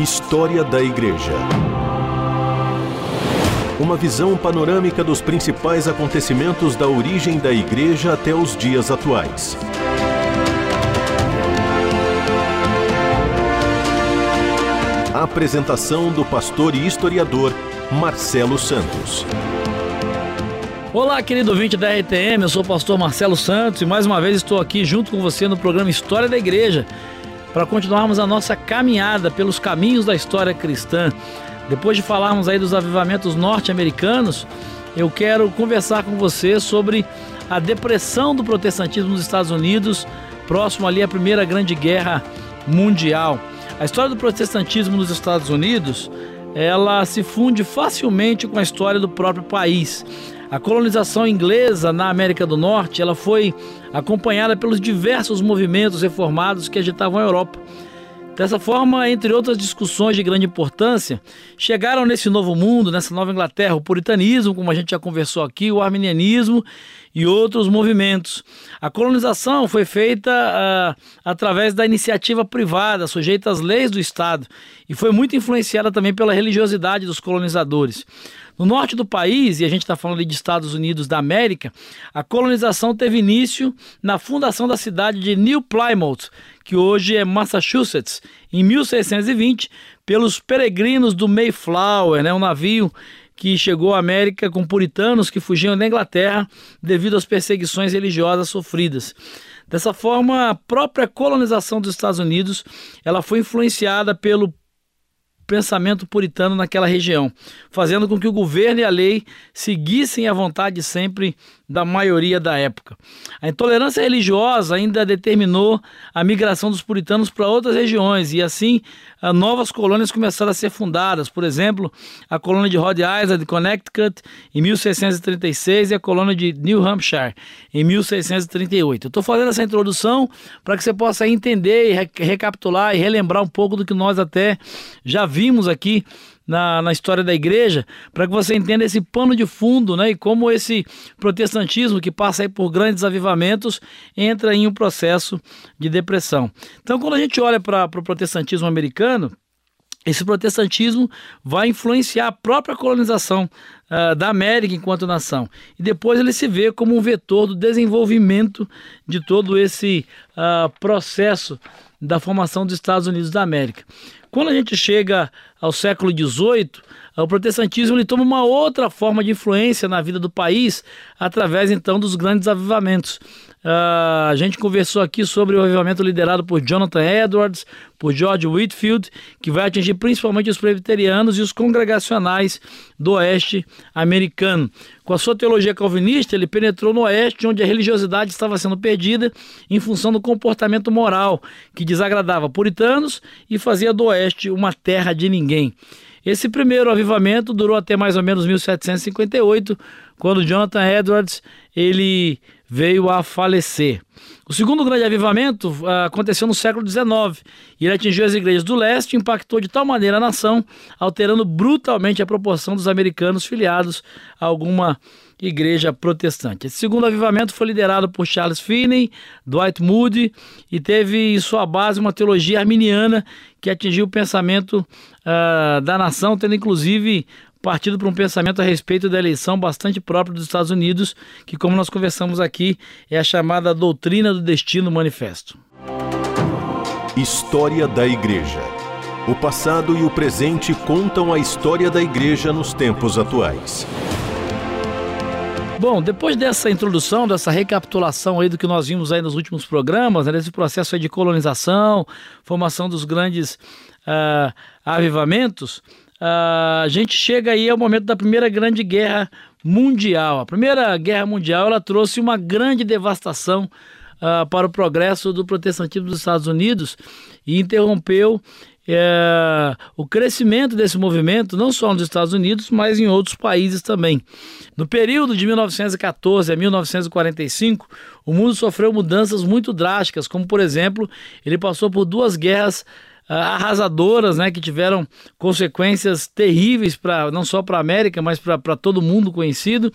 História da Igreja. Uma visão panorâmica dos principais acontecimentos da origem da Igreja até os dias atuais. A apresentação do pastor e historiador Marcelo Santos. Olá, querido ouvinte da RTM, eu sou o pastor Marcelo Santos e mais uma vez estou aqui junto com você no programa História da Igreja para continuarmos a nossa caminhada pelos caminhos da história cristã. Depois de falarmos aí dos avivamentos norte-americanos, eu quero conversar com você sobre a depressão do protestantismo nos Estados Unidos, próximo ali à Primeira Grande Guerra Mundial. A história do protestantismo nos Estados Unidos, ela se funde facilmente com a história do próprio país. A colonização inglesa na América do Norte, ela foi acompanhada pelos diversos movimentos reformados que agitavam a Europa. Dessa forma, entre outras discussões de grande importância, chegaram nesse novo mundo, nessa nova Inglaterra, o puritanismo, como a gente já conversou aqui, o arminianismo e outros movimentos. A colonização foi feita uh, através da iniciativa privada, sujeita às leis do Estado, e foi muito influenciada também pela religiosidade dos colonizadores. No norte do país, e a gente está falando de Estados Unidos da América, a colonização teve início na fundação da cidade de New Plymouth, que hoje é Massachusetts, em 1620, pelos peregrinos do Mayflower, né, um navio que chegou à América com puritanos que fugiam da Inglaterra devido às perseguições religiosas sofridas. Dessa forma, a própria colonização dos Estados Unidos ela foi influenciada pelo pensamento puritano naquela região, fazendo com que o governo e a lei seguissem a vontade sempre da maioria da época. A intolerância religiosa ainda determinou a migração dos puritanos para outras regiões e assim novas colônias começaram a ser fundadas. Por exemplo, a colônia de Rhode Island, Connecticut, em 1636 e a colônia de New Hampshire, em 1638. Eu estou fazendo essa introdução para que você possa entender e recapitular e relembrar um pouco do que nós até já vimos aqui na, na história da igreja, para que você entenda esse pano de fundo né, e como esse protestantismo, que passa aí por grandes avivamentos, entra em um processo de depressão. Então, quando a gente olha para o pro protestantismo americano, esse protestantismo vai influenciar a própria colonização uh, da América enquanto nação. E depois ele se vê como um vetor do desenvolvimento de todo esse uh, processo da formação dos Estados Unidos da América. Quando a gente chega ao século XVIII, o protestantismo ele toma uma outra forma de influência na vida do país através então dos grandes avivamentos. Uh, a gente conversou aqui sobre o avivamento liderado por Jonathan Edwards, por George Whitfield, que vai atingir principalmente os presbiterianos e os congregacionais do oeste americano. Com a sua teologia calvinista, ele penetrou no oeste, onde a religiosidade estava sendo perdida em função do comportamento moral que desagradava puritanos e fazia do oeste uma terra de ninguém. Esse primeiro avivamento durou até mais ou menos 1758, quando Jonathan Edwards ele veio a falecer. O segundo grande avivamento uh, aconteceu no século XIX e ele atingiu as igrejas do leste e impactou de tal maneira a nação, alterando brutalmente a proporção dos americanos filiados a alguma igreja protestante. Esse segundo avivamento foi liderado por Charles Finney, Dwight Moody e teve em sua base uma teologia arminiana que atingiu o pensamento uh, da nação, tendo inclusive partido para um pensamento a respeito da eleição bastante próprio dos Estados Unidos, que, como nós conversamos aqui, é a chamada doutrina do destino manifesto. História da Igreja. O passado e o presente contam a história da Igreja nos tempos atuais. Bom, depois dessa introdução, dessa recapitulação aí do que nós vimos aí nos últimos programas, né, desse processo de colonização, formação dos grandes uh, avivamentos, uh, a gente chega aí ao momento da Primeira Grande Guerra Mundial. A Primeira Guerra Mundial ela trouxe uma grande devastação uh, para o progresso do protestantismo dos Estados Unidos e interrompeu é, o crescimento desse movimento, não só nos Estados Unidos, mas em outros países também. No período de 1914 a 1945, o mundo sofreu mudanças muito drásticas, como, por exemplo, ele passou por duas guerras ah, arrasadoras, né, que tiveram consequências terríveis para não só para a América, mas para todo mundo conhecido.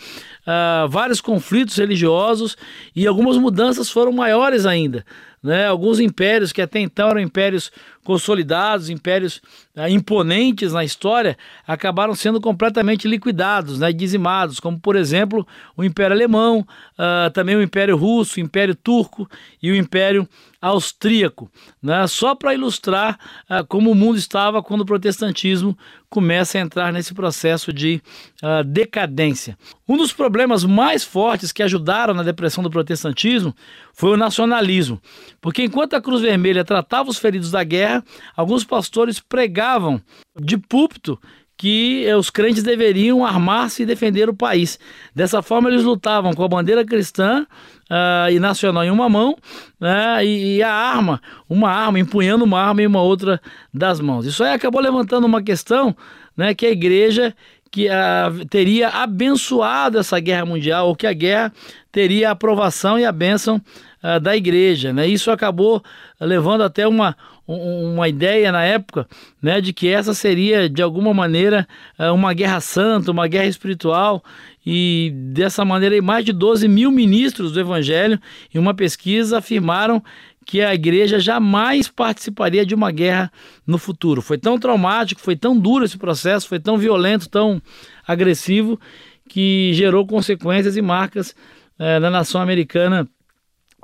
Uh, vários conflitos religiosos e algumas mudanças foram maiores ainda. Né? Alguns impérios que até então eram impérios consolidados, impérios uh, imponentes na história, acabaram sendo completamente liquidados, né? dizimados, como por exemplo o Império Alemão, uh, também o Império Russo, o Império Turco e o Império Austríaco, né? só para ilustrar uh, como o mundo estava quando o protestantismo começa a entrar nesse processo de uh, decadência. Um dos problemas mais fortes que ajudaram na depressão do protestantismo foi o nacionalismo, porque enquanto a Cruz Vermelha tratava os feridos da guerra, alguns pastores pregavam de púlpito que os crentes deveriam armar-se e defender o país. Dessa forma, eles lutavam com a bandeira cristã uh, e nacional em uma mão uh, e, e, a arma, uma arma, empunhando uma arma em uma outra das mãos. Isso aí acabou levantando uma questão né, que a igreja que uh, teria abençoado essa guerra mundial, ou que a guerra teria a aprovação e a bênção uh, da igreja. Né? Isso acabou levando até uma, uma ideia na época né, de que essa seria, de alguma maneira, uh, uma guerra santa, uma guerra espiritual. E dessa maneira, mais de 12 mil ministros do Evangelho, em uma pesquisa, afirmaram que a igreja jamais participaria de uma guerra no futuro. Foi tão traumático, foi tão duro esse processo, foi tão violento, tão agressivo, que gerou consequências e marcas eh, na nação americana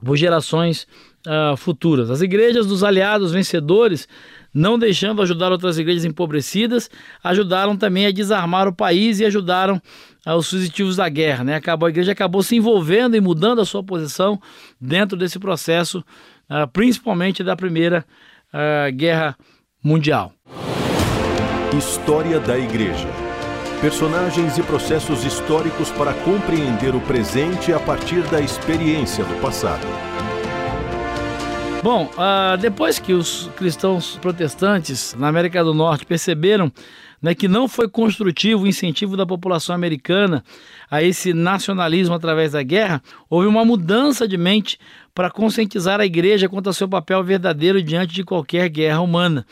por gerações uh, futuras. As igrejas dos aliados vencedores, não deixando ajudar outras igrejas empobrecidas, ajudaram também a desarmar o país e ajudaram uh, os fugitivos da guerra. Né? Acabou, a igreja acabou se envolvendo e mudando a sua posição dentro desse processo, uh, principalmente da Primeira Guerra Mundial. História da Igreja. Personagens e processos históricos para compreender o presente a partir da experiência do passado. Bom, uh, depois que os cristãos protestantes na América do Norte perceberam né, que não foi construtivo o incentivo da população americana a esse nacionalismo através da guerra, houve uma mudança de mente para conscientizar a igreja quanto ao seu papel verdadeiro diante de qualquer guerra humana.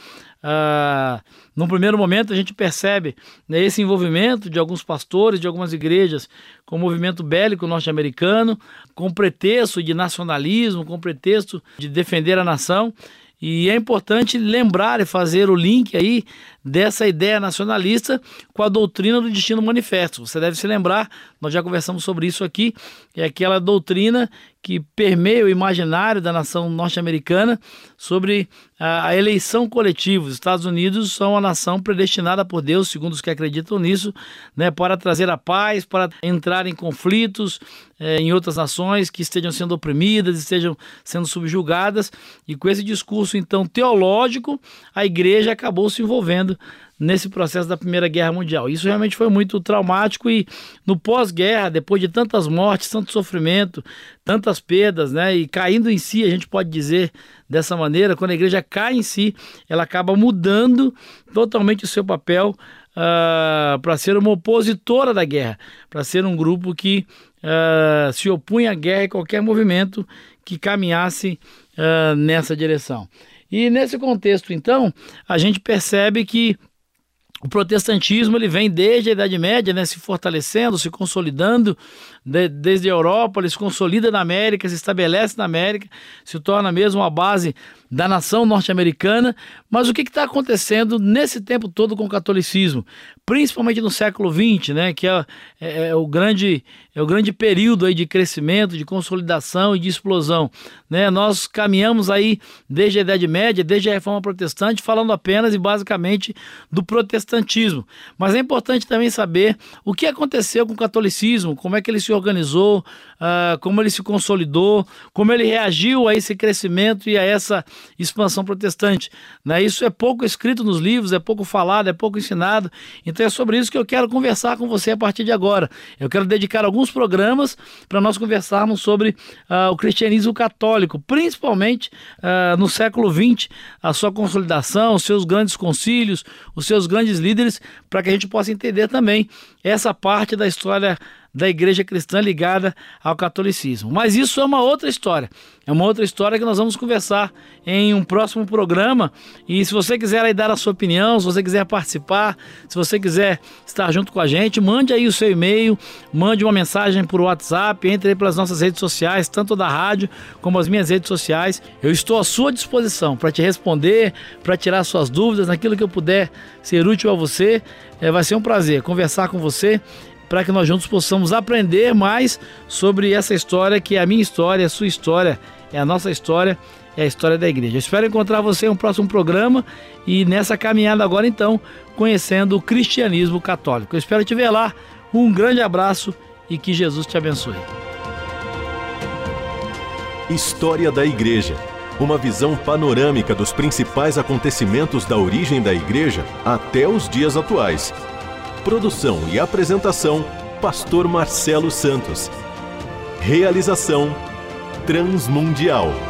Ah, num primeiro momento, a gente percebe né, esse envolvimento de alguns pastores, de algumas igrejas, com o movimento bélico norte-americano, com pretexto de nacionalismo, com pretexto de defender a nação. E é importante lembrar e fazer o link aí dessa ideia nacionalista com a doutrina do destino manifesto. Você deve se lembrar, nós já conversamos sobre isso aqui, é aquela doutrina que permeia o imaginário da nação norte-americana sobre a, eleição coletiva. Os Estados Unidos são a nação predestinada por Deus, segundo os que acreditam nisso, né, para trazer a paz, para entrar em conflitos é, em outras nações que estejam sendo oprimidas, estejam sendo subjugadas. E com esse discurso, então, teológico, a igreja acabou se envolvendo nesse processo da Primeira Guerra Mundial. Isso realmente foi muito traumático e no pós-guerra, depois de tantas mortes, tanto sofrimento, tantas perdas, né, e caindo em si, a gente pode dizer dessa maneira, quando a igreja cai em si, ela acaba mudando totalmente o seu papel uh, para ser uma opositora da guerra, para ser um grupo que uh, se opunha à guerra e qualquer movimento que caminhasse uh, nessa direção. E nesse contexto, então, a gente percebe que o protestantismo ele vem desde a Idade Média, né, se fortalecendo, se consolidando de, desde a Europa, ele se consolida na América, se estabelece na América, se torna mesmo a base da nação norte-americana. Mas o que está acontecendo nesse tempo todo com o catolicismo, principalmente no século XX, né, que é, é, é o grande é o grande período aí de crescimento, de consolidação e de explosão. Né? Nós caminhamos aí desde a Idade Média, desde a Reforma Protestante, falando apenas e basicamente do protestantismo. Mas é importante também saber o que aconteceu com o catolicismo, como é que ele se organizou, uh, como ele se consolidou, como ele reagiu a esse crescimento e a essa expansão protestante. Né? Isso é pouco escrito nos livros, é pouco falado, é pouco ensinado. Então é sobre isso que eu quero conversar com você a partir de agora. Eu quero dedicar alguns alguns programas para nós conversarmos sobre uh, o cristianismo católico, principalmente uh, no século XX, a sua consolidação, os seus grandes concílios, os seus grandes líderes, para que a gente possa entender também essa parte da história da igreja cristã ligada ao catolicismo. Mas isso é uma outra história. É uma outra história que nós vamos conversar em um próximo programa. E se você quiser aí dar a sua opinião, se você quiser participar, se você quiser estar junto com a gente, mande aí o seu e-mail, mande uma mensagem por WhatsApp, entre aí pelas nossas redes sociais, tanto da rádio como as minhas redes sociais. Eu estou à sua disposição para te responder, para tirar suas dúvidas, naquilo que eu puder ser útil a você. É, vai ser um prazer conversar com você para que nós juntos possamos aprender mais sobre essa história que é a minha história, a sua história, é a nossa história, é a história da igreja. Eu espero encontrar você em um próximo programa e nessa caminhada agora então, conhecendo o cristianismo católico. Eu espero te ver lá. Um grande abraço e que Jesus te abençoe. História da Igreja. Uma visão panorâmica dos principais acontecimentos da origem da Igreja até os dias atuais. Produção e apresentação: Pastor Marcelo Santos. Realização: Transmundial.